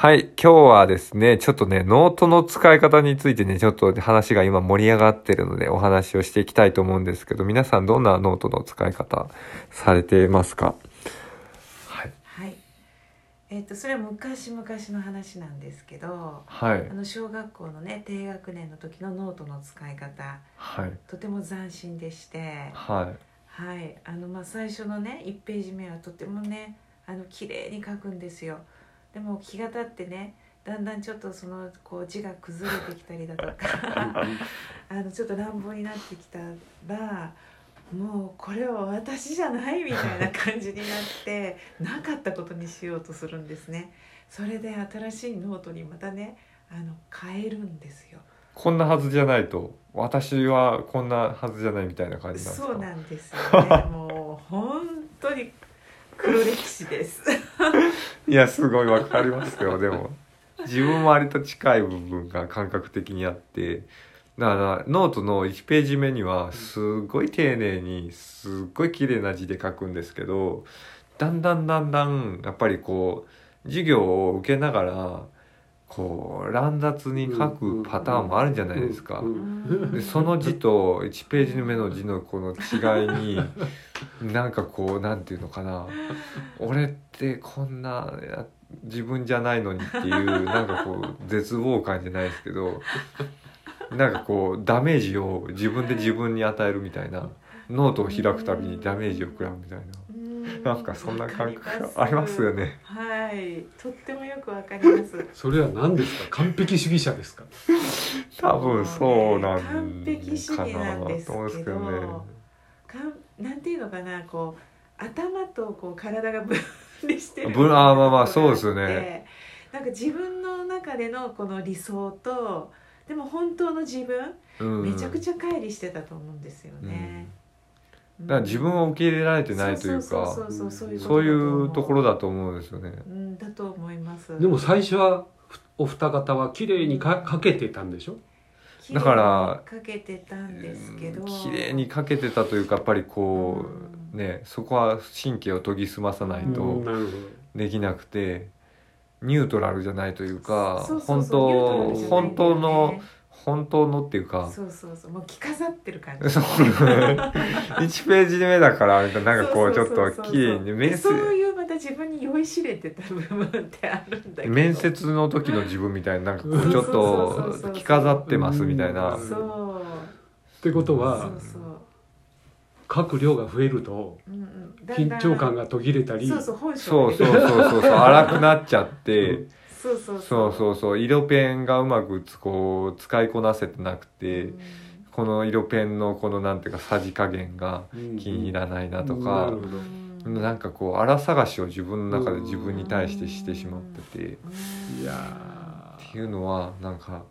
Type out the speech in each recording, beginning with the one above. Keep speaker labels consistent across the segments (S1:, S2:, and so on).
S1: はい、今日はですね、ちょっとね、ノートの使い方についてね、ちょっと話が今盛り上がってるのでお話をしていきたいと思うんですけど、皆さんどんなノートの使い方されてますか？はい。
S2: はい。えっ、とそれは昔々の話なんですけど、
S1: はい
S2: あ。の小学校のね低学年の時のノートの使い方、
S1: はい。
S2: とても斬新でして、
S1: はい。
S2: はい。あのまあ最初のね1ページ目はとてもねあの綺麗に書くんですよ。でも気が経ってね。だんだんちょっとそのこう字が崩れてきたりだとか あのちょっと乱暴になってきたらもうこれは私じゃないみたいな感じになって なかったことにしようとするんですね。それで新しいノートにまたねあの変えるんですよ。
S1: こんなはずじゃないと、私はこんなはずじゃないみたいな感じなんですか？
S2: そうなんですよね。もう本当に黒歴史です
S1: いや、すごいわかりますよ、でも。自分も割と近い部分が感覚的にあって、だから、ノートの1ページ目には、すごい丁寧に、すっごい綺麗な字で書くんですけど、だんだんだんだん、やっぱりこう、授業を受けながら、こう、乱雑に書くパターンもあるじゃないですか。でその字と1ページ目の字のこの違いになんかこうなんていうのかな。俺ってこんなや自分じゃないのにっていうなんかこう絶望感じゃないですけどなんかこうダメージを自分で自分に与えるみたいなノートを開くたびにダメージを食らうみたいな。なんかそんな感覚がありますよね。
S2: はい。とってもよくわかります。
S3: それは何ですか？完璧主義者ですか？
S1: 多分そうなん
S2: 完璧主義なんです
S1: かなと思うんです
S2: け
S1: けどね
S2: どかんなんていうのかなこう頭とこう体が分離してる
S1: ぶあーまあまあそうですよね。
S2: なんか自分の中でのこの理想とでも本当の自分、
S1: うん。
S2: めちゃくちゃ乖離してたと思うんですよね、
S1: だから自分を受け入れられてないというか
S2: そうそうそうそういう
S1: そういうところ
S2: だ
S1: だと思うんですよね。
S2: うんだと思います。
S3: でも最初はお二方は綺麗にかかけてたんでしょ？
S1: だから
S2: 綺麗にかけてたんですけど。
S1: 綺麗にかけてたというかやっぱりこうねそこは神経を研ぎ澄まさない
S3: うん。
S1: とできなくてニュートラルじゃないというか本当本当の本当のっていうか
S2: そうそうそうもう着飾ってる感じ。
S1: そう 1ページ目だからなんかこうちょっと綺麗に
S2: で
S1: 面接
S2: そういうまた自分に酔いしれてた部分ってあるんだけど。
S1: 面接の時の自分みたいななんかこうちょっ
S2: そうそうそうそう
S1: と着飾ってますみたいな。
S3: うん。
S2: そう。
S3: ってこと
S2: そ
S3: は
S2: うそう
S3: 書く量が増えると緊張感が途切れたり。
S2: そうそう
S1: そう。そう
S2: う
S1: そう。そうそう荒くなっちゃって。
S2: そうそう
S1: そう。そうそう色ペンがうまくつこう使いこなせてなくて、
S2: うん。
S1: この色ペンのこのなんていうかさじ加減が
S3: うん。
S1: 気に入らないなと
S3: な
S1: か。
S3: る、ほど
S1: なんかこう荒探しを自分の中で自分に対してしてしまってて、っ
S3: いや
S1: ていうのはなんか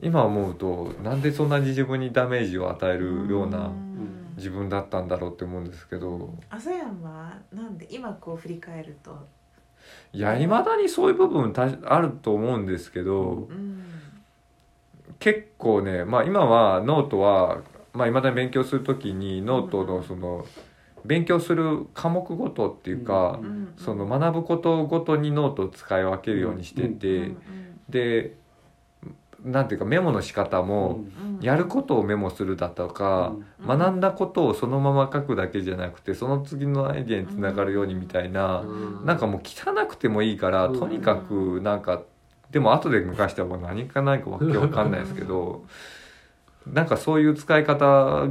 S1: 今思うとなんでそんなに自分にダメージを与えるような
S2: うん。
S1: 自分だったんだろうって思うんですけど。
S2: あさやんはなんで今こう振り返ると。
S1: いやいまだにそういう部分たあると思うんですけど、
S2: うん。
S1: 結構ねまあ今はノートはまあ未だに勉強するときにノートのその勉強する科目ごとっていうか、
S3: うん
S2: うん
S1: その学ぶことごとにノートを使い分けるようにしてて、
S2: うん
S1: でなんていうかメモの仕方も、
S2: うん。
S1: やることをメモするだとか、
S2: うん。
S1: 学んだことをそのまま書くだけじゃなくてその次のアイデアにつながるようにみたいな、
S3: うん。
S1: なんかもう汚くてもいいから、
S3: うん。
S1: とにかくなんかでも後で向かしてはもう何かないかわけわかんないですけどなんかそういう使い方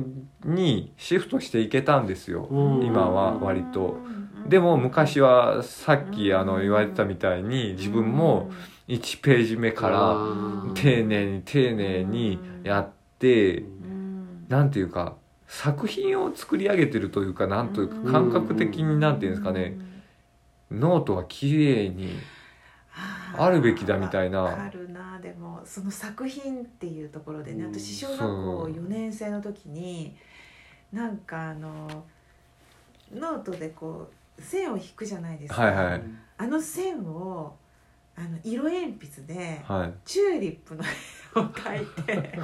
S1: にシフトしていけたんですよ、
S3: うん。
S1: 今は割と。
S2: うん
S1: でも昔はさっきあの言われてたみたいに自分も1ページ目から
S3: うん。
S1: 丁寧に丁寧にやって
S2: うん。
S1: なんていうか作品を作り上げてるというかなんというか感覚的になんていうんですかねノートは綺麗にあるべきだみたいな。
S2: わかるな。でもその作品っていうところでね
S3: うん
S2: 私小学校
S1: そう
S2: 4年生の時になんかあのノートでこう線を引くじゃないですか、
S1: はいはい。
S2: あの線をあの色鉛筆で
S1: はい。
S2: チューリップの絵を描いて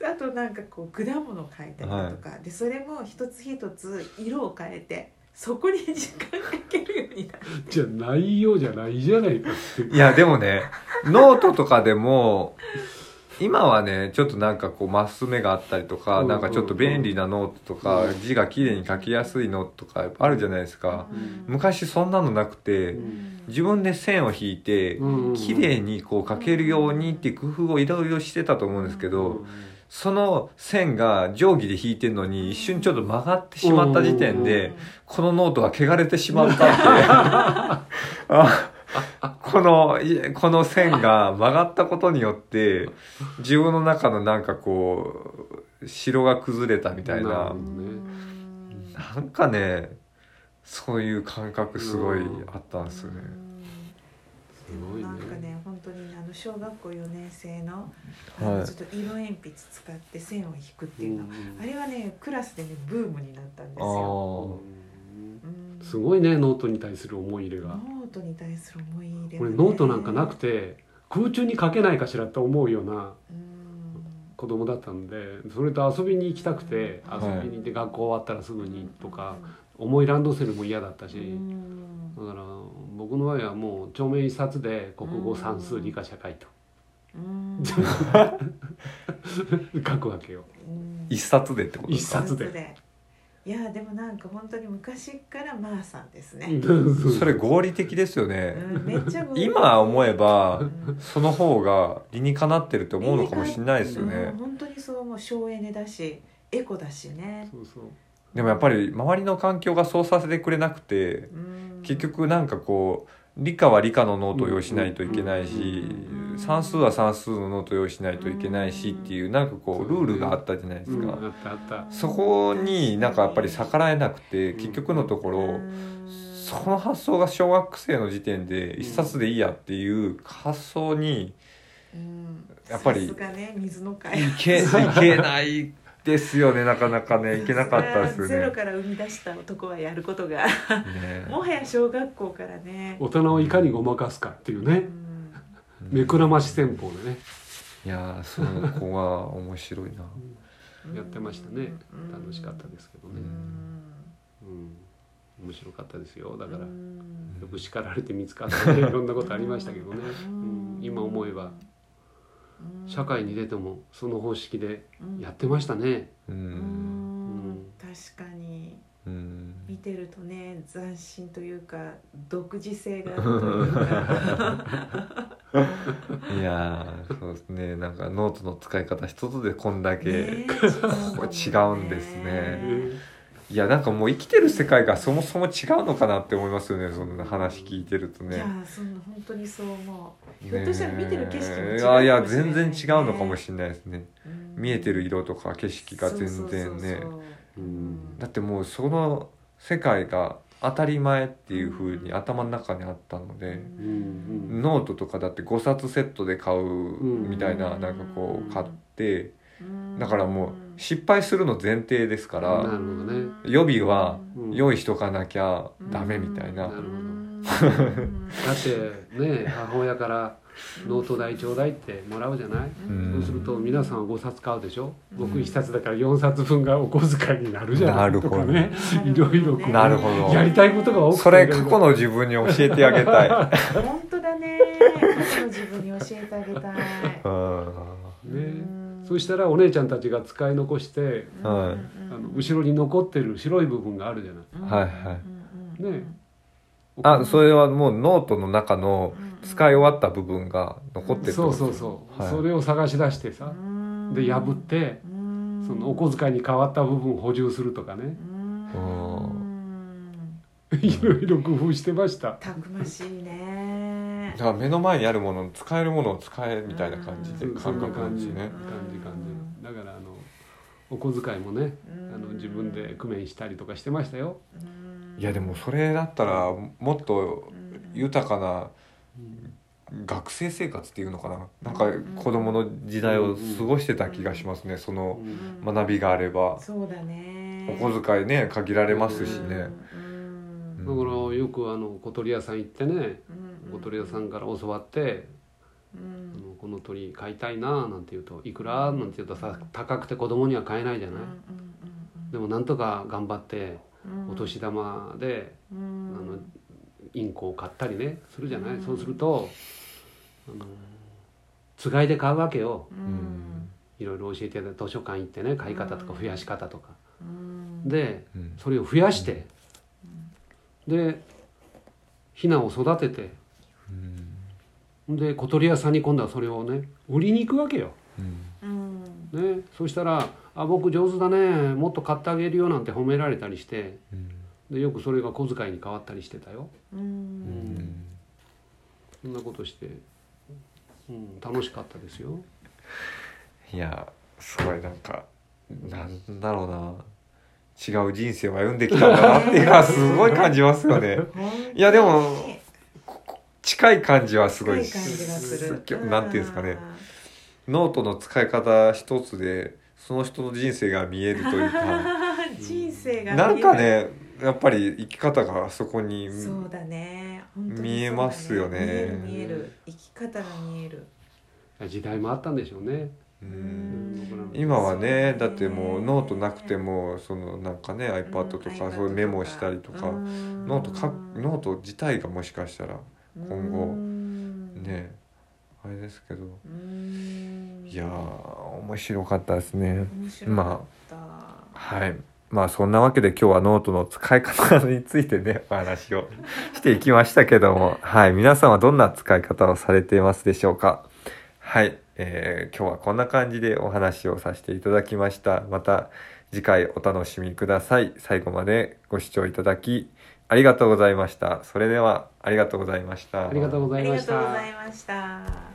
S2: あとなんかこう果物を描いたりだとか、でそれも一つ一つ色を変えてそこに時間かけるようになる。
S3: じゃあ内容じゃないじゃないかって。
S1: いやでもねノートとかでも今はねちょっとなんかこうマス目があったりとか、
S3: うん
S1: なんかちょっと便利なノートとか、
S3: うん。
S1: 字が綺麗に書きやすいノートとかあるじゃないですか、
S2: うん。
S1: 昔そんなのなくて、
S3: うん。
S1: 自分で線を引いて、
S3: うん
S1: 綺麗にこう書けるようにっていう工夫をいろいろしてたと思うんですけど、その線が定規で引いてるのに一瞬ちょっと曲がってしまった時点で、このノートは汚れてしまったって あこのいこの線が曲がったことによって自分の中のなんかこう城が崩れたみたいな。
S3: なるほ
S2: うん
S1: なんかねそういう感覚すごいあったんですよね。
S3: すごいね。
S2: なんかね本当にあの小学校4年生のあ
S1: はい。
S2: のちょっと色鉛筆使って線を引くっていうの、あれはねクラスでねブームになったんですよ。うん。
S3: すごいねノートに対する思い入れが。
S2: ノートに対する思い入れ
S3: これ
S2: はね
S3: ノートなんかなくて空中に書けないかしらと思うような
S2: うん。
S3: 子供だったんでそれと遊びに行きたくて
S2: うん。
S3: 遊びに行って学校終わったらすぐにとか重いランドセルも嫌だったし
S2: うん。
S3: だから僕の場合はもう帳面一冊で国語算数理科社会と。
S2: うん。
S3: 書くわけよ。
S2: うん。
S1: 一冊でってことですか
S3: 一冊で。
S2: いやでもなんか本当に昔からマーさんですね、
S1: それ合理的ですよね。
S2: うん、めっちゃ合理。
S1: 今思えば
S2: うん。
S1: その方が理にかなってるって思うのかもしれないですよね。
S2: うん。本当にそう思う。省エネだしエコだしね、
S3: そうそう
S1: でもやっぱり周りの環境がそうさせてくれなくて
S2: うん。
S1: 結局なんかこう理科は理科のノートを用意しないといけないし
S2: うん。
S1: 算数は算数のノートを用意しないといけないしっていうなんかこうルールがあったじゃないですか。そこになんかやっぱり逆らえなくて
S3: うん。
S1: 結局のところ
S2: うん
S1: その発想が小学生の時点で一冊でいいやっていう発想に
S2: うん。
S1: やっぱりいけいけないですよねなかなかねいけなかったですよ
S2: ゼロ
S1: ね。
S2: から生み出した男はやることが。
S1: ね。
S2: もはや小学校からね。
S3: 大人をいかにごまかすかっていうね。
S2: うん。
S3: 目くらまし戦法でね。
S1: いやーその子は面白いな。
S3: やってましたね。
S2: うん
S3: 楽しかったですけど
S2: う
S3: ね、
S2: ん。
S3: うん、面白かったですよ。だから
S2: うん。
S3: よく叱られて見つかってね。いろんなことありましたけどね、うん、今思えば。
S2: うん
S3: 社会に出てもその方式で
S2: うん。
S3: やってましたね、
S1: う
S2: うん。
S3: ん。
S2: 確かに。
S1: うん。
S2: 見てるとね斬新というか独自性があるというか。
S1: いやーそうですね。なんかノートの使い方一つでこんだけ、
S2: ね
S1: 違うんですね。
S3: え
S1: いやなんかもう生きてる世界がそもそも違うのかなって思いますよねそんな話聞いてるとね。
S2: いやそんな本当にそう思うひょっとしたら見てる景色も違う
S1: い
S2: かもしれないね。
S1: やいや全然違うのかもしれないですね。
S2: うん。
S1: 見えてる色とか景色が全然ね。だってもうその世界が当たり前っていう風に頭の中にあったので、
S3: うんうん。
S1: ノートとかだって5冊セットで買うみたいな、
S2: うん。
S1: なんかこう買って
S2: うん。
S1: だからもう失敗するの前提ですか
S3: なる
S1: ら
S3: ほどね。
S1: 予備は
S3: うん。
S1: 用意しとかなきゃダメみたいな、
S3: なるほど。
S2: うん
S3: だってね母親からノート代ちょうだいってもらうじゃない、
S1: うん。
S3: そうすると皆さん5冊買うでしょ、僕1冊だから4冊分がお小遣いになるじゃな
S1: い、なるほど。
S3: とかね。いろいろこう
S1: なるほど。
S3: やりたいことが多くて
S1: それ過去の自分に教えてあげたい。
S2: 本当だね。過去の自分に教えてあげたい。
S1: うん。
S3: ね。
S2: うん
S3: そしたらお姉ちゃんたちが使い残して
S1: はい。
S3: あの後ろに残ってる白い部分があるじゃない。
S1: はいはい。
S2: い
S3: ね
S1: あそれはもうノートの中の使い終わった部分が残ってるって
S3: そうそうそう、
S1: はい。
S3: それを探し出してさで破ってそのお小遣いに変わった部分を補充するとかね。いろいろ工夫してました。
S2: たくましいね
S1: だから目の前にあるもの使えるものを使えみたいな感じで感覚なん
S3: 感じ感
S1: ですね
S3: じ感じだからあのお小遣いもねあの自分で工面したりとかしてましたよ。
S1: いやでもそれだったらもっと豊かな学生生活っていうのかな。なんか子供の時代を過ごしてた気がしますね。その学びがあれば。
S2: そうだね。
S1: お小遣いね限られますしね。
S2: うん。
S3: だからよくあの小鳥屋さん行ってね
S2: うん
S3: 小鳥屋さんから教わって
S2: う
S3: あ
S2: ん
S3: のこの鳥買いたいななんて言うといくら？なんて言うとさ高くて子供には買えないじゃない？でもなんとか頑張って
S2: うん。
S3: お年玉で
S2: うん。
S3: あのインコを買ったりねするじゃない、
S2: うん。
S3: そうするとあのつがいで買うわけよ。
S2: うん。
S3: いろいろ教えて図書館行ってね買い方とか
S2: うん。
S3: 増やし方とか、
S2: うん。
S3: で
S1: うん。
S3: それを増やして、でヒナを育てて
S1: うん。
S3: で小鳥屋さんに今度はそれをね売りに行くわけよ。
S1: うん。
S2: うん
S3: ね、そしたら「あ僕上手だねもっと買ってあげるよ」なんて褒められたりして
S1: うん。
S3: でよくそれが小遣いに変わったりしてたよ。
S2: う
S1: うんん。
S3: そんなことして、うん、楽しかったですよ。
S1: いやすごいなんかなんだろうな。違う人生を歩んできたんだなっていうのはすごい感じますよね。いやでも近い感じはすごい
S2: 近い感じがする。
S1: すなんていうんですかね。ノートの使い方一つでその人の人生が見えるというか。
S2: 人生が
S1: なんかねやっぱり生き方がそこに
S2: そうだね。
S1: 見えますよね。
S2: 見える見える。生き方が見える。
S3: 時代もあったんでしょうね。
S1: う
S2: うん。ん
S1: 今はね
S2: そう
S1: だってもうノートなくてもそのなんかね iPad とか
S2: うん
S1: そういうメモしたりとか。
S2: うん。
S1: ノートかノート自体がもしかしたら今後。
S2: うん。
S1: ね。あれですけど。
S2: うん。
S1: いやー面白かったですね。
S2: 面白かった。
S1: はい。まあそんなわけで今日はノートの使い方についてね お話をしていきましたけども。はい。皆さんはどんな使い方をされていますでしょうか。はい、えー今日はこんな感じでお話をさせていただきました。また次回お楽しみください。最後までご視聴いただきありがとうございました。それではありがとうございました。
S3: ありがとうございました。
S2: ありがとうございました。